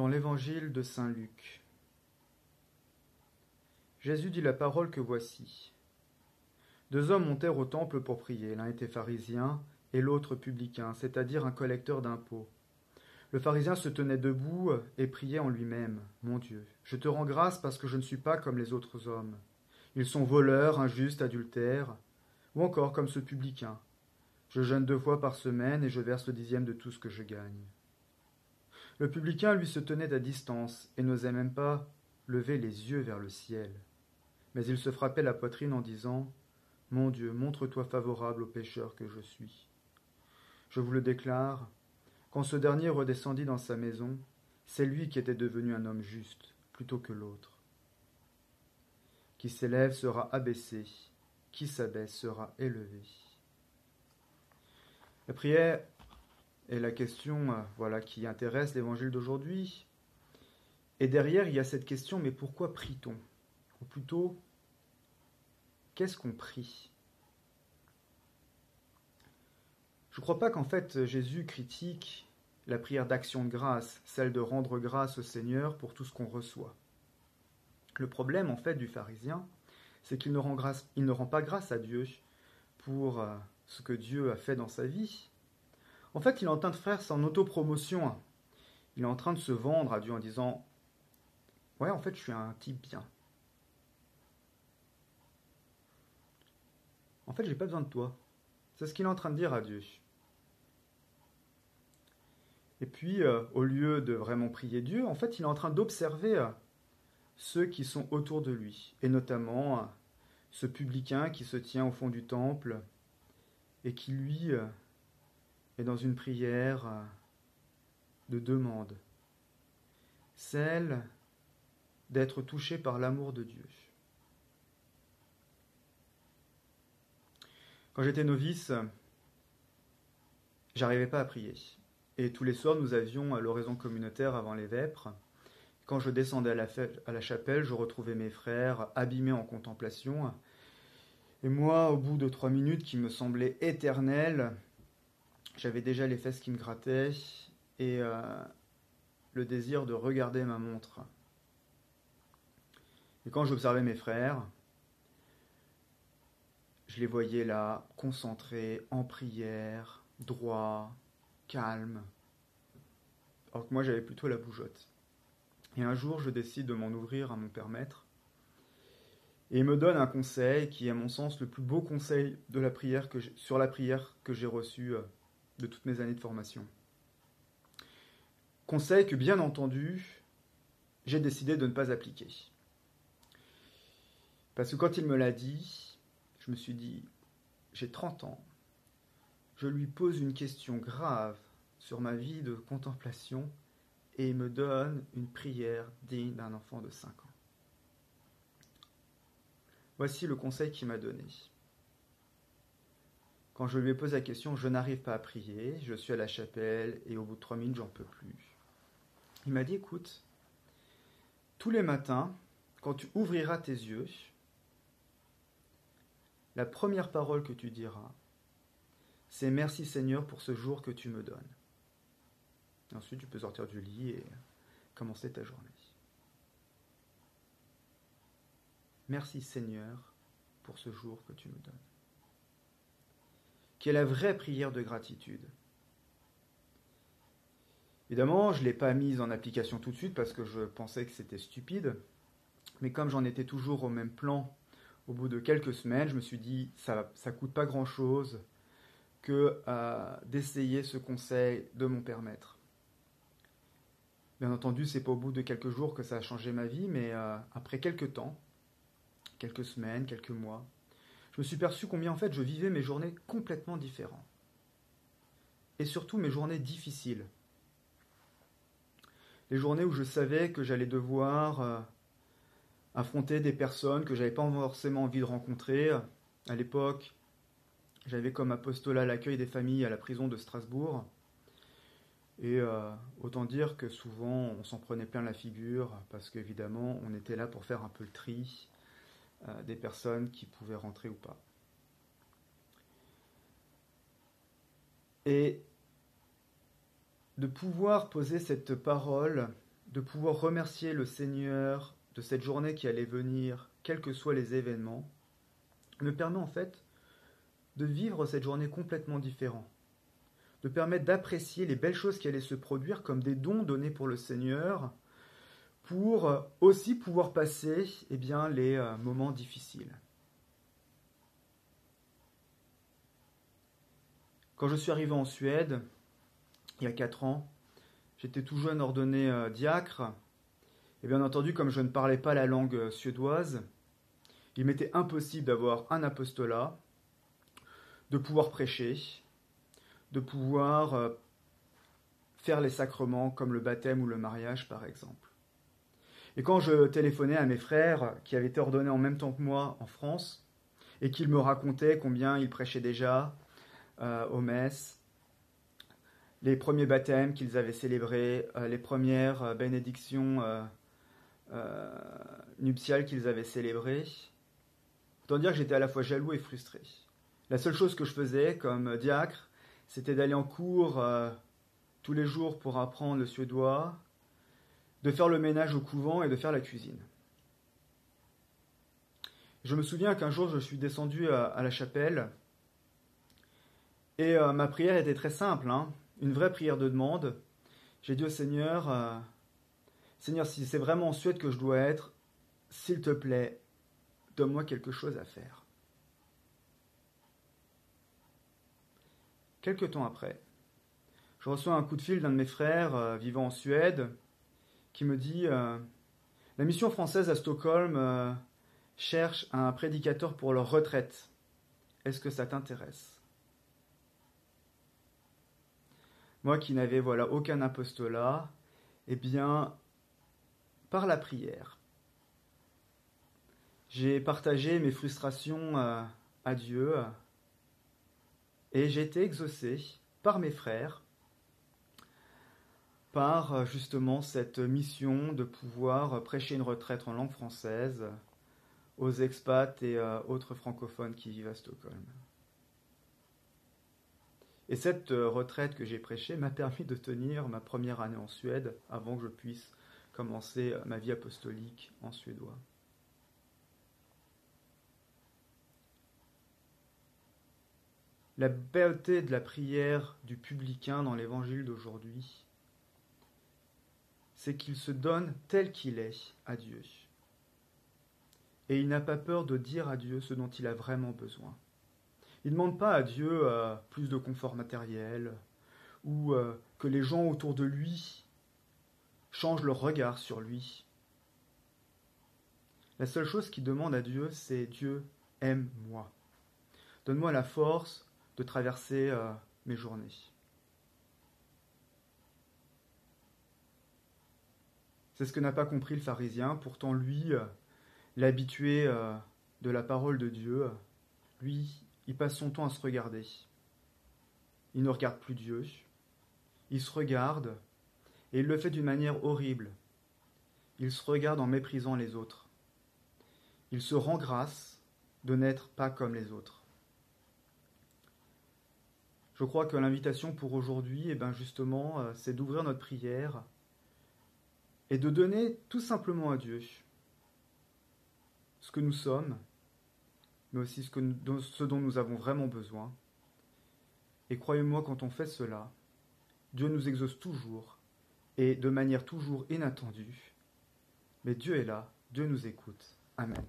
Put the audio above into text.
Dans l'évangile de Saint Luc, Jésus dit la parole que voici. Deux hommes montèrent au temple pour prier. L'un était pharisien et l'autre publicain, c'est-à-dire un collecteur d'impôts. Le pharisien se tenait debout et priait en lui-même. Mon Dieu, je te rends grâce parce que je ne suis pas comme les autres hommes. Ils sont voleurs, injustes, adultères, ou encore comme ce publicain. Je jeûne deux fois par semaine et je verse le dixième de tout ce que je gagne. Le publicain, lui, se tenait à distance et n'osait même pas lever les yeux vers le ciel. Mais il se frappait la poitrine en disant Mon Dieu, montre-toi favorable au pécheur que je suis. Je vous le déclare, quand ce dernier redescendit dans sa maison, c'est lui qui était devenu un homme juste, plutôt que l'autre. Qui s'élève sera abaissé, qui s'abaisse sera élevé. La prière est la question euh, voilà, qui intéresse l'évangile d'aujourd'hui. Et derrière, il y a cette question, mais pourquoi prie-t-on? Ou plutôt, qu'est-ce qu'on prie? Je ne crois pas qu'en fait Jésus critique la prière d'action de grâce, celle de rendre grâce au Seigneur pour tout ce qu'on reçoit. Le problème en fait du pharisien, c'est qu'il ne, rend pas grâce à Dieu pour euh, ce que Dieu a fait dans sa vie. En fait, il est en train de faire son autopromotion. Il est en train de se vendre à Dieu en disant Ouais, en fait, je suis un type bien. En fait, j'ai pas besoin de toi. C'est ce qu'il est en train de dire à Dieu. Et puis, euh, au lieu de vraiment prier Dieu, en fait, il est en train d'observer euh, ceux qui sont autour de lui, et notamment euh, ce publicain qui se tient au fond du temple et qui, lui, est dans une prière de demande, celle d'être touché par l'amour de Dieu. Quand j'étais novice, j'arrivais pas à prier. Et tous les soirs, nous avions l'oraison communautaire avant les vêpres. Quand je descendais à la, à la chapelle, je retrouvais mes frères abîmés en contemplation. Et moi, au bout de trois minutes qui me semblaient éternelles, j'avais déjà les fesses qui me grattaient et euh, le désir de regarder ma montre. Et quand j'observais mes frères, je les voyais là, concentrés, en prière, droits, calmes. Alors que moi, j'avais plutôt la bougeotte. Et un jour, je décide de m'en ouvrir à mon père maître. Et il me donne un conseil qui est, à mon sens, le plus beau conseil de la prière que sur la prière que j'ai reçu euh, de toutes mes années de formation. Conseil que, bien entendu, j'ai décidé de ne pas appliquer. Parce que quand il me l'a dit, je me suis dit, j'ai 30 ans, je lui pose une question grave sur ma vie de contemplation et il me donne une prière digne d'un enfant de 5 ans. Voici le conseil qu'il m'a donné. Quand je lui ai posé la question, je n'arrive pas à prier, je suis à la chapelle et au bout de trois minutes, j'en peux plus. Il m'a dit, écoute, tous les matins, quand tu ouvriras tes yeux, la première parole que tu diras, c'est merci Seigneur pour ce jour que tu me donnes. ensuite, tu peux sortir du lit et commencer ta journée. Merci Seigneur pour ce jour que tu me donnes. Qui est la vraie prière de gratitude. Évidemment, je ne l'ai pas mise en application tout de suite parce que je pensais que c'était stupide. Mais comme j'en étais toujours au même plan, au bout de quelques semaines, je me suis dit, ça ne coûte pas grand-chose que euh, d'essayer ce conseil de mon père maître. Bien entendu, c'est pas au bout de quelques jours que ça a changé ma vie, mais euh, après quelques temps, quelques semaines, quelques mois, je me suis perçu combien en fait je vivais mes journées complètement différentes. Et surtout mes journées difficiles. Les journées où je savais que j'allais devoir euh, affronter des personnes que j'avais pas forcément envie de rencontrer. À l'époque, j'avais comme apostolat l'accueil des familles à la prison de Strasbourg. Et euh, autant dire que souvent on s'en prenait plein la figure parce qu'évidemment on était là pour faire un peu le tri euh, des personnes qui pouvaient rentrer ou pas. Et de pouvoir poser cette parole de pouvoir remercier le Seigneur de cette journée qui allait venir, quels que soient les événements, me permet en fait de vivre cette journée complètement différente, de permettre d'apprécier les belles choses qui allaient se produire comme des dons donnés pour le Seigneur, pour aussi pouvoir passer eh les euh, moments difficiles. Quand je suis arrivé en Suède, il y a quatre ans, j'étais tout jeune ordonné euh, diacre, et bien entendu, comme je ne parlais pas la langue euh, suédoise, il m'était impossible d'avoir un apostolat, de pouvoir prêcher, de pouvoir euh, faire les sacrements comme le baptême ou le mariage par exemple. Et quand je téléphonais à mes frères qui avaient été ordonnés en même temps que moi en France, et qu'ils me racontaient combien ils prêchaient déjà euh, aux messes, les premiers baptêmes qu'ils avaient célébrés, euh, les premières bénédictions nuptiales qu'ils avaient célébrées, Autant dire que j'étais à la fois jaloux et frustré. La seule chose que je faisais comme diacre, c'était d'aller en cours euh, tous les jours pour apprendre le suédois, de faire le ménage au couvent et de faire la cuisine. Je me souviens qu'un jour je suis descendu à, la chapelle et euh, ma prière était très simple, hein. une vraie prière de demande. J'ai dit au Seigneur, euh, Seigneur, si c'est vraiment en Suède que je dois être, s'il te plaît, donne-moi quelque chose à faire. Quelque temps après, je reçois un coup de fil d'un de mes frères euh, vivant en Suède qui me dit euh, La mission française à Stockholm euh, cherche un prédicateur pour leur retraite. Est-ce que ça t'intéresse? Moi qui n'avais voilà aucun apostolat, eh bien, par la prière, j'ai partagé mes frustrations euh, à Dieu et j'ai été exaucé par mes frères par euh, justement cette mission de pouvoir prêcher une retraite en langue française aux expats et euh, autres francophones qui vivent à Stockholm. Et cette retraite que j'ai prêchée m'a permis de tenir ma première année en Suède avant que je puisse commencer ma vie apostolique en suédois. la beauté de la prière du publicain dans l'évangile d'aujourd'hui, c'est qu'il se donne tel qu'il est à Dieu. Et il n'a pas peur de dire à Dieu ce dont il a vraiment besoin. Il ne demande pas à Dieu euh, plus de confort matériel ou euh, que les gens autour de lui changent leur regard sur lui. La seule chose qu'il demande à Dieu, c'est Dieu, aime-moi. Donne-moi la force de traverser euh, mes journées. C'est ce que n'a pas compris le pharisien, pourtant lui, euh, l'habitué euh, de la parole de Dieu, lui, il passe son temps à se regarder. Il ne regarde plus Dieu, il se regarde, et il le fait d'une manière horrible. Il se regarde en méprisant les autres. Il se rend grâce de n'être pas comme les autres. Je crois que l'invitation pour aujourd'hui, eh ben justement, euh, c'est d'ouvrir notre prière et de donner tout simplement à Dieu ce que nous sommes, mais aussi ce, dont nous avons vraiment besoin. Et croyez-moi, quand on fait cela, Dieu nous exauce toujours et de manière toujours inattendue. Mais Dieu est là, Dieu nous écoute. Amen.